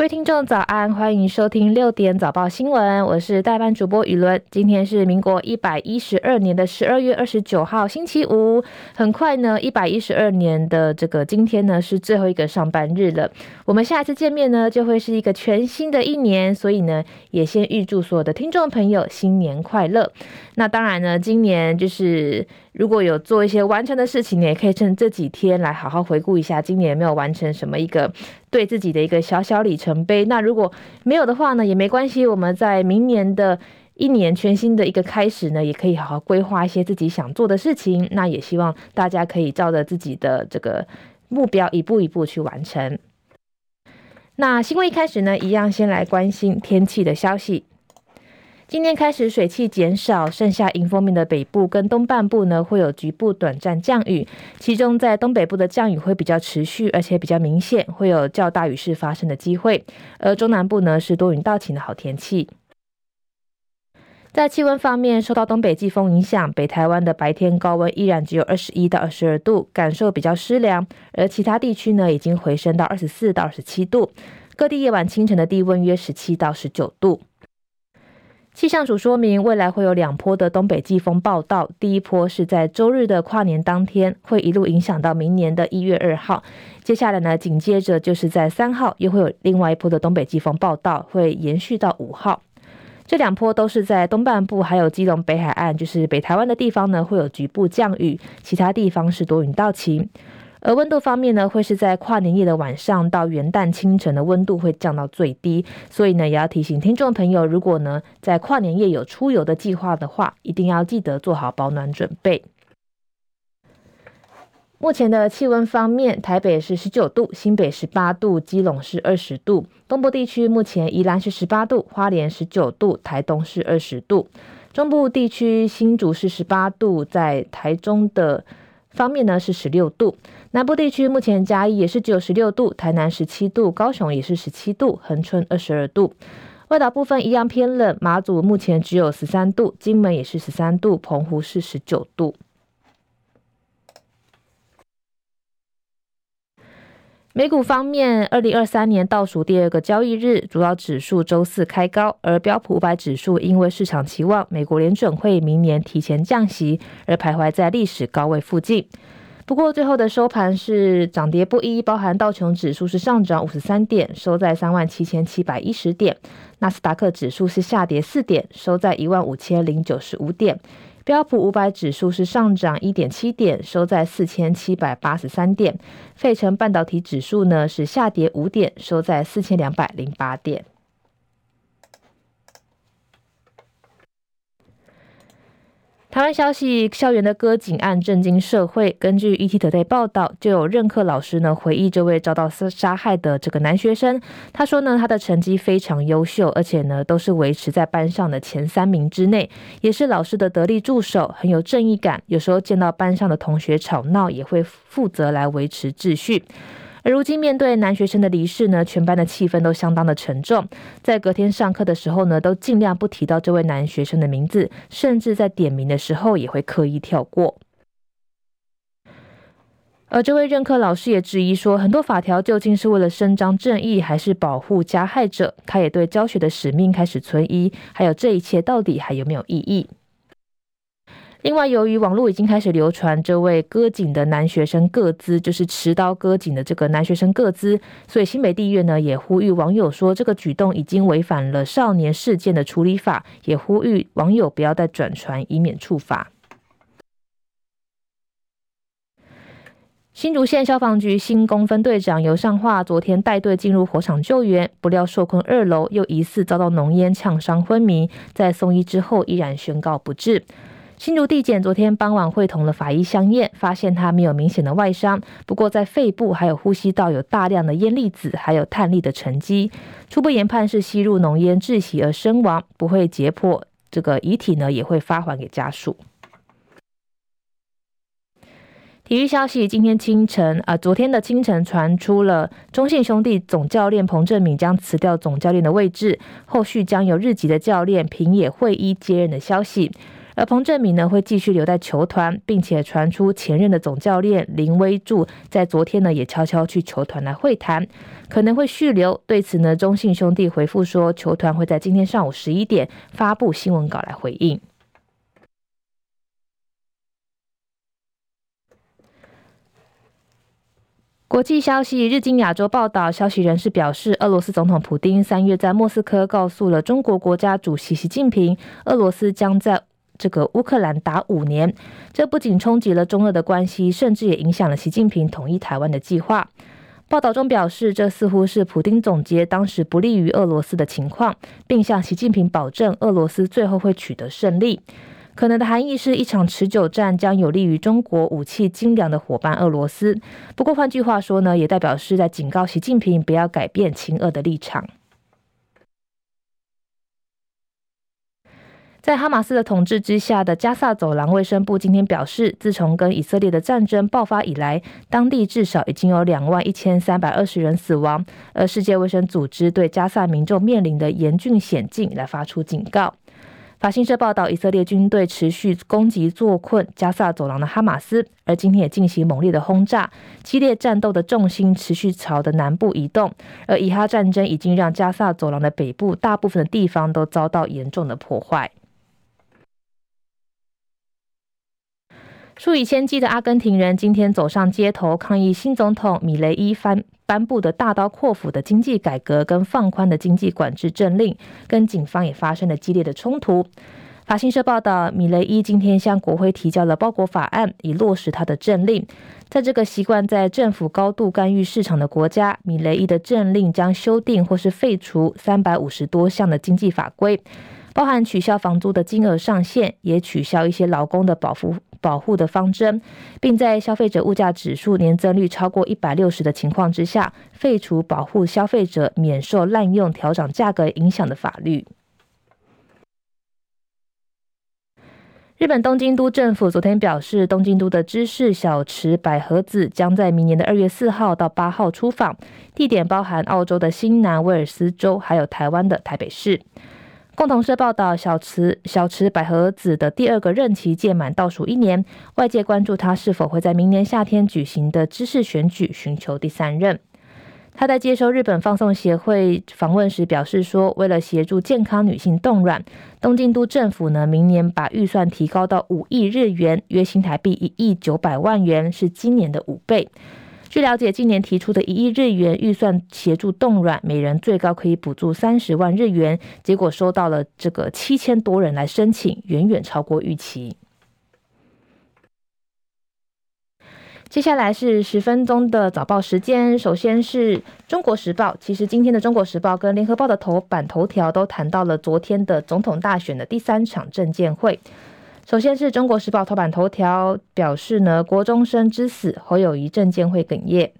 各位听众早安，欢迎收听六点早报新闻，我是代班主播雨伦。今天是民国一百一十二年的十二月二十九号，星期五。很快呢，一百一十二年的这个今天呢，是最后一个上班日了。我们下一次见面呢，就会是一个全新的一年，所以呢，也先预祝所有的听众朋友新年快乐。那当然呢，今年就是如果有做一些完成的事情，你也可以趁这几天来好好回顾一下，今年有没有完成什么一个对自己的一个小小里程碑。那如果没有的话呢，也没关系，我们在明年的一年全新的一个开始呢，也可以好好规划一些自己想做的事情。那也希望大家可以照着自己的这个目标一步一步去完成。那新闻一开始呢，一样先来关心天气的消息。今天开始水汽减少，剩下迎风面的北部跟东半部呢，会有局部短暂降雨。其中在东北部的降雨会比较持续，而且比较明显，会有较大雨势发生的机会。而中南部呢，是多云到晴的好天气。在气温方面，受到东北季风影响，北台湾的白天高温依然只有二十一到二十二度，感受比较湿凉。而其他地区呢，已经回升到二十四到二十七度。各地夜晚清晨的低温约十七到十九度。气象署说明，未来会有两波的东北季风报到。第一波是在周日的跨年当天，会一路影响到明年的一月二号。接下来呢，紧接着就是在三号，又会有另外一波的东北季风报到，会延续到五号。这两波都是在东半部，还有基隆北海岸，就是北台湾的地方呢，会有局部降雨，其他地方是多云到晴。而温度方面呢，会是在跨年夜的晚上到元旦清晨的温度会降到最低，所以呢，也要提醒听众朋友，如果呢在跨年夜有出游的计划的话，一定要记得做好保暖准备。目前的气温方面，台北是十九度，新北十八度，基隆是二十度，东部地区目前宜兰是十八度，花莲十九度，台东是二十度，中部地区新竹是十八度，在台中的方面呢是十六度。南部地区目前嘉义也是只有十六度，台南十七度，高雄也是十七度，恒春二十二度。外岛部分一样偏冷，马祖目前只有十三度，金门也是十三度，澎湖是十九度。美股方面，二零二三年倒数第二个交易日，主要指数周四开高，而标普五百指数因为市场期望美国联准会明年提前降息，而徘徊在历史高位附近。不过最后的收盘是涨跌不一，包含道琼指数是上涨五十三点，收在三万七千七百一十点；纳斯达克指数是下跌四点，收在一万五千零九十五点；标普五百指数是上涨一点七点，收在四千七百八十三点；费城半导体指数呢是下跌五点，收在四千两百零八点。台湾消息：校园的割颈案震惊社会。根据 ETtoday 报道，就有任课老师呢回忆这位遭到杀害的这个男学生。他说呢，他的成绩非常优秀，而且呢都是维持在班上的前三名之内，也是老师的得力助手，很有正义感。有时候见到班上的同学吵闹，也会负责来维持秩序。而如今面对男学生的离世呢，全班的气氛都相当的沉重。在隔天上课的时候呢，都尽量不提到这位男学生的名字，甚至在点名的时候也会刻意跳过。而这位任课老师也质疑说，很多法条究竟是为了伸张正义，还是保护加害者？他也对教学的使命开始存疑，还有这一切到底还有没有意义？另外，由于网络已经开始流传这位割颈的男学生个资，就是持刀割颈的这个男学生个资，所以新北地院呢也呼吁网友说，这个举动已经违反了少年事件的处理法，也呼吁网友不要再转传，以免处罚。新竹县消防局新工分队长尤尚化昨天带队进入火场救援，不料受困二楼，又疑似遭到浓烟呛伤昏迷，在送医之后依然宣告不治。新竹地检昨天傍晚会同了法医相验，发现他没有明显的外伤，不过在肺部还有呼吸道有大量的烟粒子，还有碳粒的沉积，初步研判是吸入浓烟窒息而身亡，不会解剖，这个遗体呢也会发还给家属。体育消息，今天清晨啊、呃，昨天的清晨传出了中信兄弟总教练彭政闵将辞掉总教练的位置，后续将由日籍的教练平野会一接任的消息。而彭振明呢会继续留在球团，并且传出前任的总教练林威柱在昨天呢也悄悄去球团来会谈，可能会续留。对此呢，中信兄弟回复说，球团会在今天上午十一点发布新闻稿来回应。国际消息，日经亚洲报道，消息人士表示，俄罗斯总统普丁三月在莫斯科告诉了中国国家主席习近平，俄罗斯将在这个乌克兰打五年。这不仅冲击了中俄的关系，甚至也影响了习近平统一台湾的计划。报道中表示，这似乎是普丁总结当时不利于俄罗斯的情况，并向习近平保证，俄罗斯最后会取得胜利。可能的含义是一场持久战将有利于中国武器精良的伙伴俄罗斯。不过换句话说呢，也代表是在警告习近平不要改变亲俄的立场。在哈马斯的统治之下的加萨走廊卫生部今天表示，自从跟以色列的战争爆发以来，当地至少已经有两万一千三百二十人死亡。而世界卫生组织对加萨民众面临的严峻险境来发出警告。法新社报道，以色列军队持续攻击坐困加萨走廊的哈马斯，而今天也进行猛烈的轰炸，激烈战斗的重心持续朝的南部移动。而以哈战争已经让加萨走廊的北部大部分的地方都遭到严重的破坏。数以千计的阿根廷人今天走上街头抗议新总统米雷伊翻颁布的大刀阔斧的经济改革跟放宽的经济管制政令，跟警方也发生了激烈的冲突。法新社报道，米雷伊今天向国会提交了包裹法案，以落实他的政令。在这个习惯在政府高度干预市场的国家，米雷伊的政令将修订或是废除三百五十多项的经济法规，包含取消房租的金额上限，也取消一些劳工的保护。保护的方针，并在消费者物价指数年增率超过一百六十的情况之下，废除保护消费者免受滥用调整价格影响的法律。日本东京都政府昨天表示，东京都的知事小池百合子将在明年的二月四号到八号出访，地点包含澳洲的新南威尔斯州，还有台湾的台北市。共同社报道，小池小池百合子的第二个任期届满倒数一年，外界关注他是否会在明年夏天举行的知事选举寻求第三任。他在接受日本放送协会访问时表示说，为了协助健康女性冻卵，东京都政府呢明年把预算提高到五亿日元，约新台币一亿九百万元，是今年的五倍。据了解，今年提出的一亿日元预算协助冻卵，每人最高可以补助三十万日元。结果收到了这个七千多人来申请，远远超过预期。接下来是十分钟的早报时间，首先是中国时报。其实今天的中国时报跟联合报的头版头条都谈到了昨天的总统大选的第三场政见会。首先是中国时报头版头条表示呢，国中生之死，侯友谊证监会哽咽。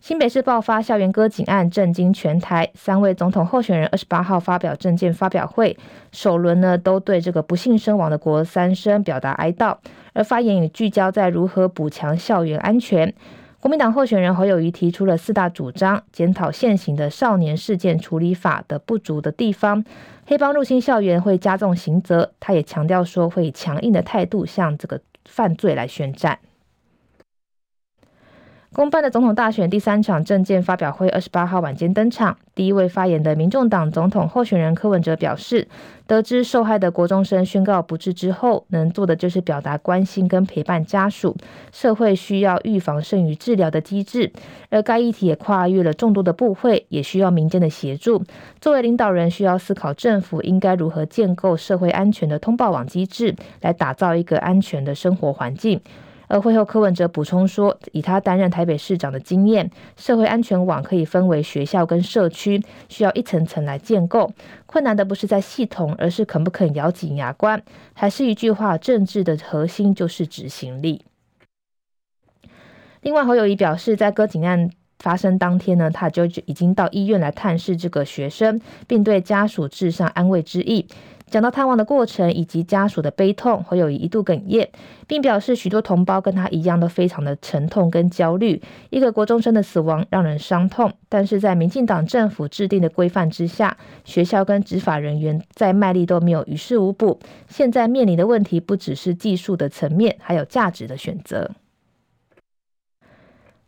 新北市爆发校园割警案，震惊全台。三位总统候选人二十八号发表政见发表会，首轮呢都对这个不幸身亡的国三生表达哀悼，而发言也聚焦在如何补强校园安全。国民党候选人侯友谊提出了四大主张，检讨现行的少年事件处理法的不足的地方，黑帮入侵校园会加重刑责。他也强调说，会以强硬的态度向这个犯罪来宣战。公办的总统大选第三场政见发表会，二十八号晚间登场。第一位发言的民众党总统候选人柯文哲表示，得知受害的国中生宣告不治之后，能做的就是表达关心跟陪伴家属。社会需要预防胜于治疗的机制，而该议题也跨越了众多的部会，也需要民间的协助。作为领导人，需要思考政府应该如何建构社会安全的通报网机制，来打造一个安全的生活环境。而会后，柯文哲补充说，以他担任台北市长的经验，社会安全网可以分为学校跟社区，需要一层层来建构。困难的不是在系统，而是肯不肯咬紧牙关。还是一句话，政治的核心就是执行力。另外，侯友宜表示，在割颈案发生当天呢，他就已经到医院来探视这个学生，并对家属致上安慰之意。讲到探望的过程以及家属的悲痛，侯友宜一度哽咽，并表示许多同胞跟他一样都非常的沉痛跟焦虑。一个国中生的死亡让人伤痛，但是在民进党政府制定的规范之下，学校跟执法人员再卖力都没有于事无补。现在面临的问题不只是技术的层面，还有价值的选择。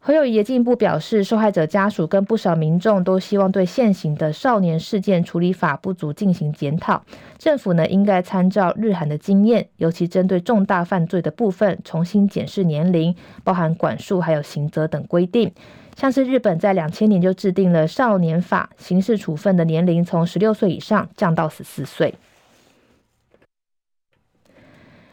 侯友宜也进一步表示，受害者家属跟不少民众都希望对现行的少年事件处理法不足进行检讨。政府呢，应该参照日韩的经验，尤其针对重大犯罪的部分，重新检视年龄，包含管束还有刑责等规定。像是日本在两千年就制定了少年法，刑事处分的年龄从十六岁以上降到十四岁。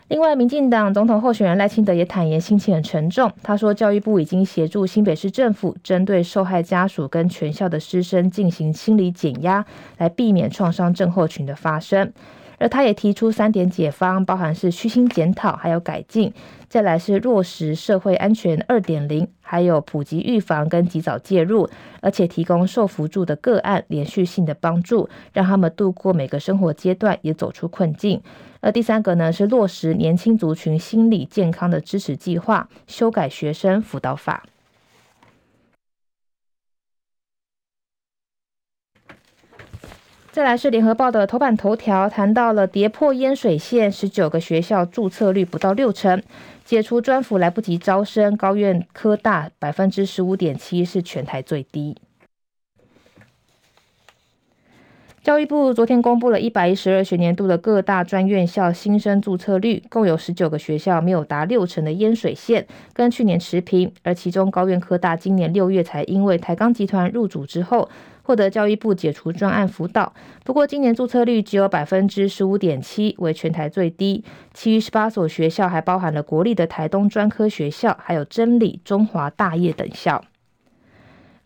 另外，民进党总统候选人赖清德也坦言心情很沉重。他说，教育部已经协助新北市政府针对受害家属跟全校的师生进行心理减压，来避免创伤症候群的发生。而他也提出三点解方，包含是虚心检讨，还有改进，再来是落实社会安全二点零，还有普及预防跟及早介入，而且提供受扶助的个案连续性的帮助，让他们度过每个生活阶段，也走出困境。而第三个呢，是落实年轻族群心理健康的支持计划，修改学生辅导法。再来是联合报的头版头条，谈到了跌破淹水线，十九个学校注册率不到六成，解除专辅来不及招生，高院科大百分之十五点七是全台最低。教育部昨天公布了一百一十二学年度的各大专院校新生注册率，共有十九个学校没有达六成的淹水线，跟去年持平，而其中高院科大今年六月才因为台钢集团入主之后。获得教育部解除专案辅导，不过今年注册率只有百分之十五点七，为全台最低。其余十八所学校还包含了国立的台东专科学校，还有真理、中华大业等校。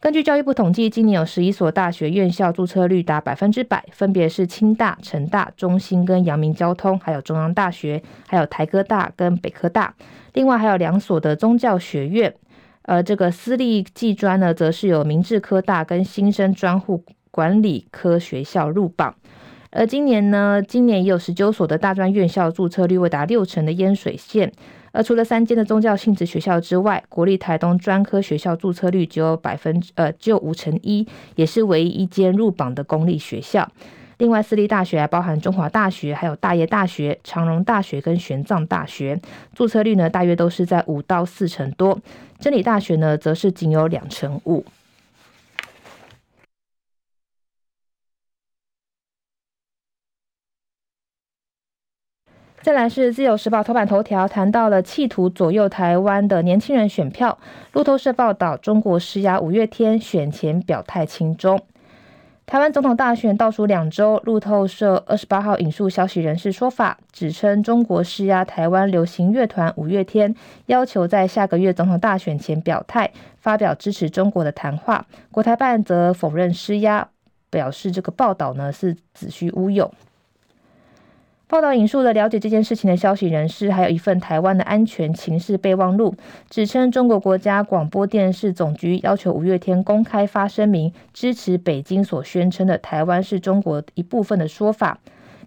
根据教育部统计，今年有十一所大学院校注册率达百分之百，分别是清大、成大、中兴跟阳明交通，还有中央大学，还有台科大跟北科大。另外还有两所的宗教学院。而这个私立技专呢，则是有明治科大跟新生专户管理科学校入榜。而今年呢，今年也有十九所的大专院校注册率未达六成的淹水线。而除了三间的宗教性质学校之外，国立台东专科学校注册率只有百分之呃只有五成一，也是唯一一间入榜的公立学校。另外，私立大学还包含中华大学、还有大业大学、长荣大学跟玄奘大学，注册率呢大约都是在五到四成多。真理大学呢，则是仅有两成五。再来是自由时报头版头条，谈到了企图左右台湾的年轻人选票。路透社报道，中国施压五月天选前表态亲中。台湾总统大选倒数两周，路透社二十八号引述消息人士说法，指称中国施压台湾流行乐团五月天，要求在下个月总统大选前表态，发表支持中国的谈话。国台办则否认施压，表示这个报道呢是子虚乌有。报道引述了了解这件事情的消息人士，还有一份台湾的安全情势备忘录，指称中国国家广播电视总局要求五月天公开发声明，支持北京所宣称的台湾是中国一部分的说法，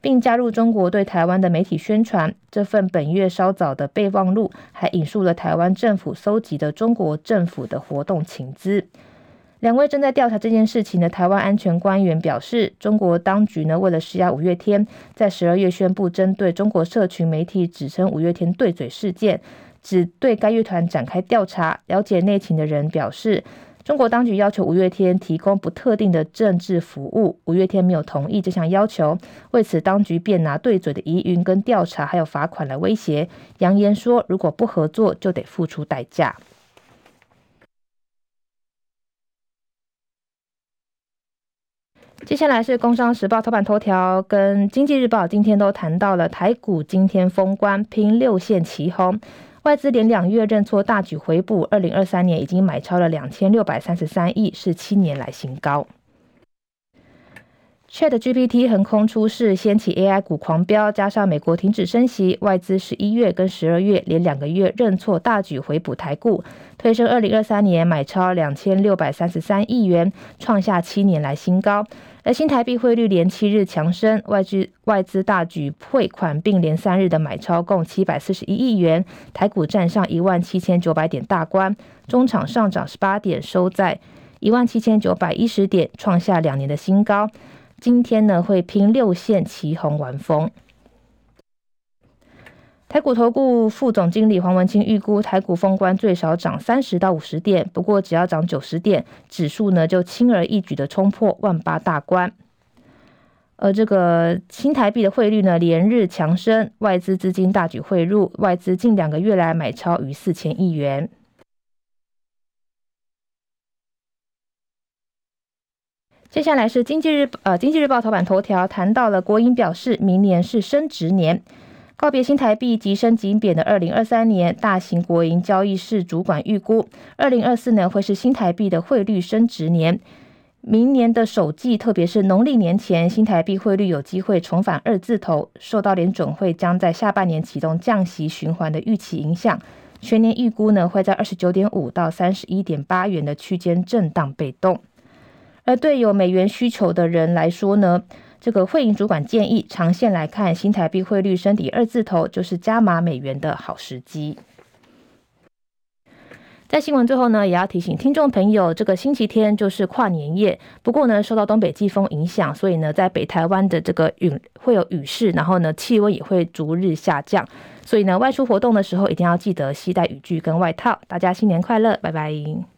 并加入中国对台湾的媒体宣传。这份本月稍早的备忘录还引述了台湾政府搜集的中国政府的活动情资。两位正在调查这件事情的台湾安全官员表示，中国当局呢，为了施压五月天，在十二月宣布针对中国社群媒体指称五月天对嘴事件，只对该乐团展开调查。了解内情的人表示，中国当局要求五月天提供不特定的政治服务，五月天没有同意这项要求。为此，当局便拿对嘴的疑云跟调查还有罚款来威胁，扬言说如果不合作，就得付出代价。接下来是《工商时报》头版头条，跟《经济日报》今天都谈到了台股今天封关拼六线齐红，外资连两月认错大举回补，二零二三年已经买超了两千六百三十三亿，是七年来新高。ChatGPT 横空出世，掀起 AI 股狂飙，加上美国停止升息，外资十一月跟十二月连两个月认错，大举回补台股，推升二零二三年买超两千六百三十三亿元，创下七年来新高。而新台币汇率连七日强升，外资外资大举汇款，并连三日的买超共七百四十一亿元，台股站上一万七千九百点大关，中场上涨十八点，收在一万七千九百一十点，创下两年的新高。今天呢，会拼六线旗红完封。台股投顾副总经理黄文清预估，台股封关最少涨三十到五十点，不过只要涨九十点，指数呢就轻而易举的冲破万八大关。而这个新台币的汇率呢，连日强升，外资资金大举汇入，外资近两个月来买超逾四千亿元。接下来是经济日呃经济日报头版头条，谈到了国营表示，明年是升值年，告别新台币即升即贬的二零二三年，大型国营交易室主管预估，二零二四年会是新台币的汇率升值年，明年的首季，特别是农历年前，新台币汇率有机会重返二字头，受到联准会将在下半年启动降息循环的预期影响，全年预估呢会在二十九点五到三十一点八元的区间震荡被动。而对有美元需求的人来说呢，这个汇银主管建议，长线来看，新台币汇率升底二字头就是加码美元的好时机。在新闻最后呢，也要提醒听众朋友，这个星期天就是跨年夜。不过呢，受到东北季风影响，所以呢，在北台湾的这个雨会有雨势，然后呢，气温也会逐日下降。所以呢，外出活动的时候一定要记得携带雨具跟外套。大家新年快乐，拜拜。